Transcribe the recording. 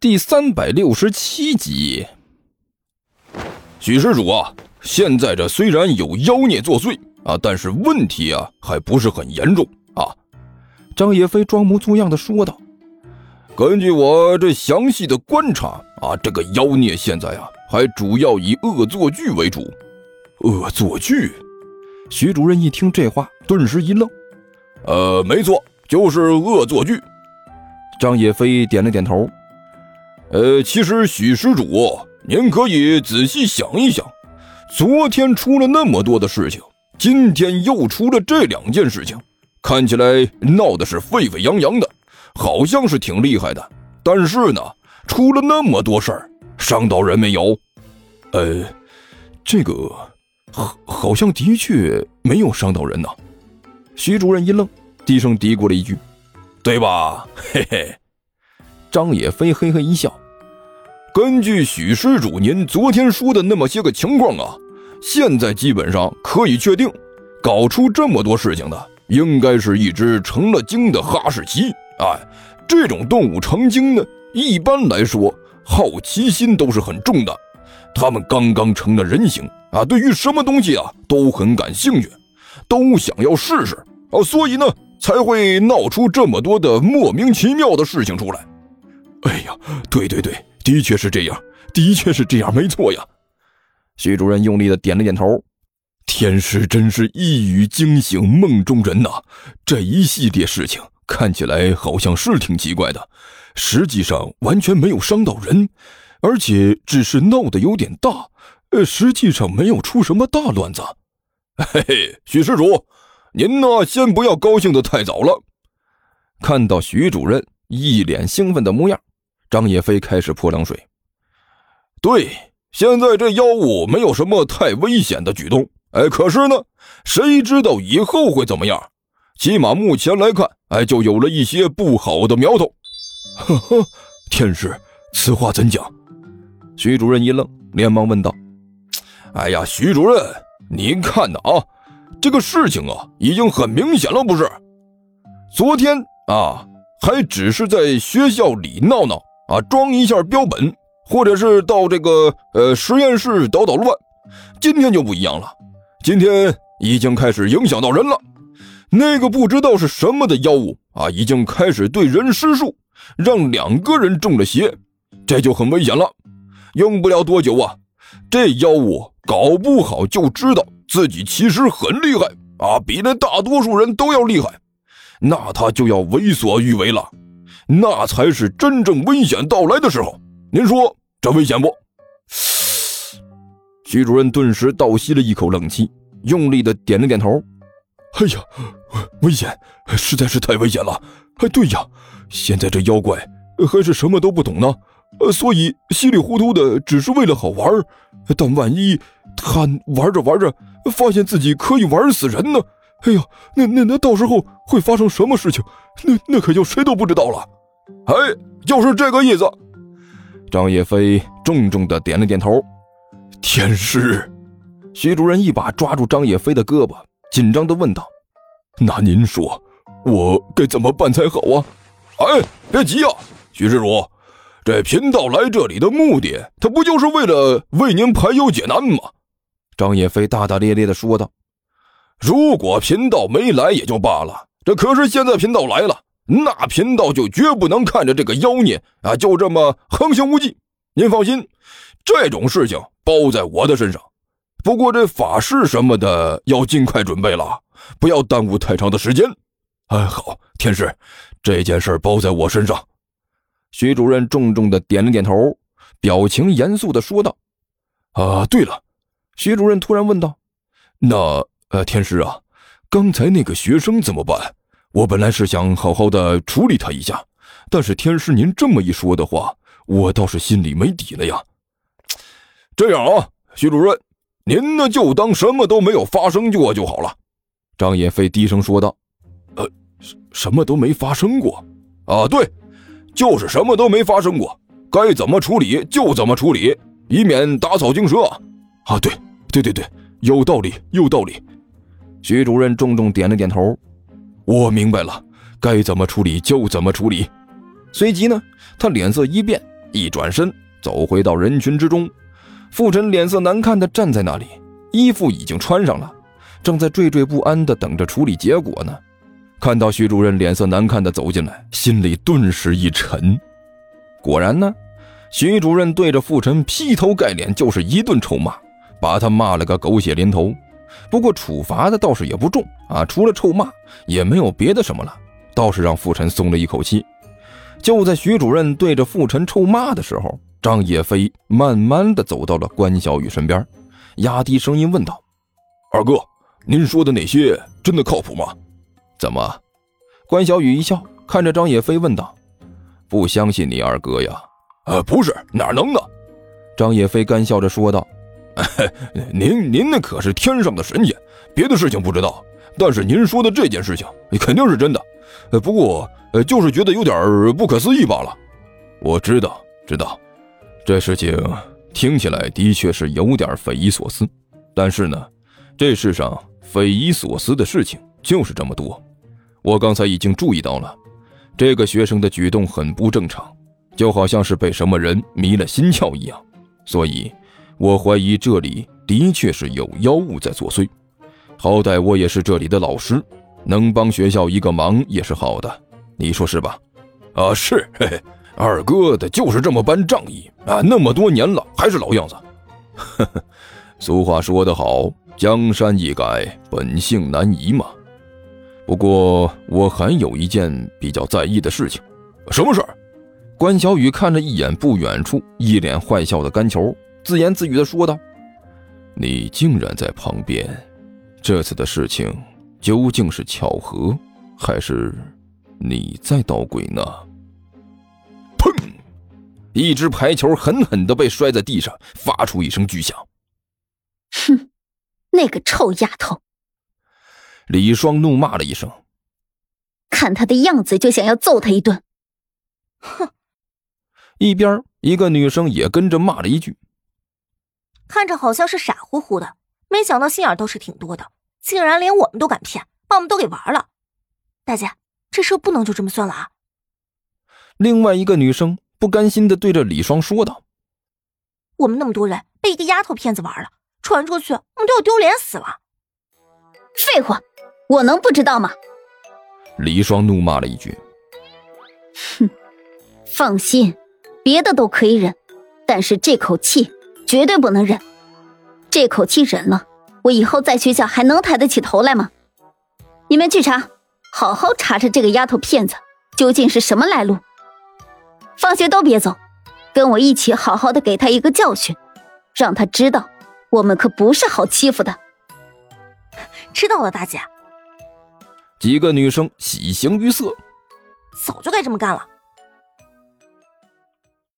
第三百六十七集。许施主啊，现在这虽然有妖孽作祟啊，但是问题啊还不是很严重啊。张野飞装模作样的说道：“根据我这详细的观察啊，这个妖孽现在啊还主要以恶作剧为主。恶作剧？”徐主任一听这话，顿时一愣：“呃，没错，就是恶作剧。”张野飞点了点头。呃，其实许施主，您可以仔细想一想，昨天出了那么多的事情，今天又出了这两件事情，看起来闹的是沸沸扬扬的，好像是挺厉害的。但是呢，出了那么多事儿，伤到人没有？呃，这个好，好像的确没有伤到人呐。徐主任一愣，低声嘀咕了一句：“对吧？”嘿嘿。张野飞嘿嘿一笑，根据许施主您昨天说的那么些个情况啊，现在基本上可以确定，搞出这么多事情的，应该是一只成了精的哈士奇。哎，这种动物成精呢，一般来说好奇心都是很重的，它们刚刚成了人形啊，对于什么东西啊都很感兴趣，都想要试试啊，所以呢才会闹出这么多的莫名其妙的事情出来。哎呀，对对对，的确是这样，的确是这样，没错呀。徐主任用力的点了点头。天师真是一语惊醒梦中人呐！这一系列事情看起来好像是挺奇怪的，实际上完全没有伤到人，而且只是闹得有点大，呃，实际上没有出什么大乱子。嘿嘿，许施主，您呢，先不要高兴的太早了。看到徐主任一脸兴奋的模样。张野飞开始泼冷水。对，现在这妖物没有什么太危险的举动，哎，可是呢，谁知道以后会怎么样？起码目前来看，哎，就有了一些不好的苗头。呵呵，天师，此话怎讲？徐主任一愣，连忙问道：“哎呀，徐主任，您看呢啊，这个事情啊，已经很明显了，不是？昨天啊，还只是在学校里闹闹。”啊，装一下标本，或者是到这个呃实验室捣捣乱。今天就不一样了，今天已经开始影响到人了。那个不知道是什么的妖物啊，已经开始对人施术，让两个人中了邪，这就很危险了。用不了多久啊，这妖物搞不好就知道自己其实很厉害啊，比那大多数人都要厉害，那他就要为所欲为了。那才是真正危险到来的时候，您说这危险不？徐主任顿时倒吸了一口冷气，用力的点了点头。哎呀，危险，实在是太危险了。哎，对呀，现在这妖怪还是什么都不懂呢，呃，所以稀里糊涂的只是为了好玩。但万一他玩着玩着发现自己可以玩死人呢？哎呀，那那那到时候会发生什么事情？那那可就谁都不知道了。哎，就是这个意思。张叶飞重重的点了点头。天师，徐主任一把抓住张叶飞的胳膊，紧张的问道：“那您说，我该怎么办才好啊？”哎，别急啊，徐施主，这贫道来这里的目的，他不就是为了为您排忧解难吗？张叶飞大大咧咧的说道：“如果贫道没来也就罢了，这可是现在贫道来了。”那贫道就绝不能看着这个妖孽啊，就这么横行无忌。您放心，这种事情包在我的身上。不过这法事什么的要尽快准备了，不要耽误太长的时间。哎，好，天师，这件事包在我身上。徐主任重重的点了点头，表情严肃的说道：“啊，对了。”徐主任突然问道：“那呃，天师啊，刚才那个学生怎么办？”我本来是想好好的处理他一下，但是天师您这么一说的话，我倒是心里没底了呀。这样啊，徐主任，您呢就当什么都没有发生过就好了。张野飞低声说道：“呃，什么都没发生过啊？对，就是什么都没发生过，该怎么处理就怎么处理，以免打草惊蛇。啊，对，对对对，有道理，有道理。”徐主任重重点了点头。我明白了，该怎么处理就怎么处理。随即呢，他脸色一变，一转身走回到人群之中。傅晨脸色难看的站在那里，衣服已经穿上了，正在惴惴不安的等着处理结果呢。看到徐主任脸色难看的走进来，心里顿时一沉。果然呢，徐主任对着傅晨劈头盖脸就是一顿臭骂，把他骂了个狗血淋头。不过处罚的倒是也不重啊，除了臭骂也没有别的什么了，倒是让傅晨松了一口气。就在徐主任对着傅晨臭骂的时候，张叶飞慢慢的走到了关小雨身边，压低声音问道：“二哥，您说的那些真的靠谱吗？”“怎么？”关小雨一笑，看着张叶飞问道：“不相信你二哥呀？”“呃，不是，哪能呢？”张叶飞干笑着说道。您您那可是天上的神仙，别的事情不知道，但是您说的这件事情肯定是真的。不过呃，就是觉得有点不可思议罢了。我知道，知道，这事情听起来的确是有点匪夷所思。但是呢，这世上匪夷所思的事情就是这么多。我刚才已经注意到了，这个学生的举动很不正常，就好像是被什么人迷了心窍一样，所以。我怀疑这里的确是有妖物在作祟，好歹我也是这里的老师，能帮学校一个忙也是好的，你说是吧？啊，是，嘿嘿，二哥的就是这么般仗义啊，那么多年了还是老样子。呵呵，俗话说得好，江山易改，本性难移嘛。不过我还有一件比较在意的事情，什么事儿？关小雨看了一眼不远处一脸坏笑的甘球。自言自语的说道：“你竟然在旁边，这次的事情究竟是巧合，还是你在捣鬼呢？”砰！一只排球狠狠的被摔在地上，发出一声巨响。哼，那个臭丫头！李双怒骂了一声，看他的样子就想要揍他一顿。哼！一边一个女生也跟着骂了一句。看着好像是傻乎乎的，没想到心眼倒是挺多的，竟然连我们都敢骗，把我们都给玩了。大姐，这事不能就这么算了啊！另外一个女生不甘心的对着李双说道：“我们那么多人被一个丫头骗子玩了，传出去我们都要丢脸死了。”废话，我能不知道吗？李双怒骂了一句：“哼，放心，别的都可以忍，但是这口气……”绝对不能忍，这口气忍了，我以后在学校还能抬得起头来吗？你们去查，好好查查这个丫头片子究竟是什么来路。放学都别走，跟我一起好好的给她一个教训，让她知道我们可不是好欺负的。知道了，大姐。几个女生喜形于色，早就该这么干了。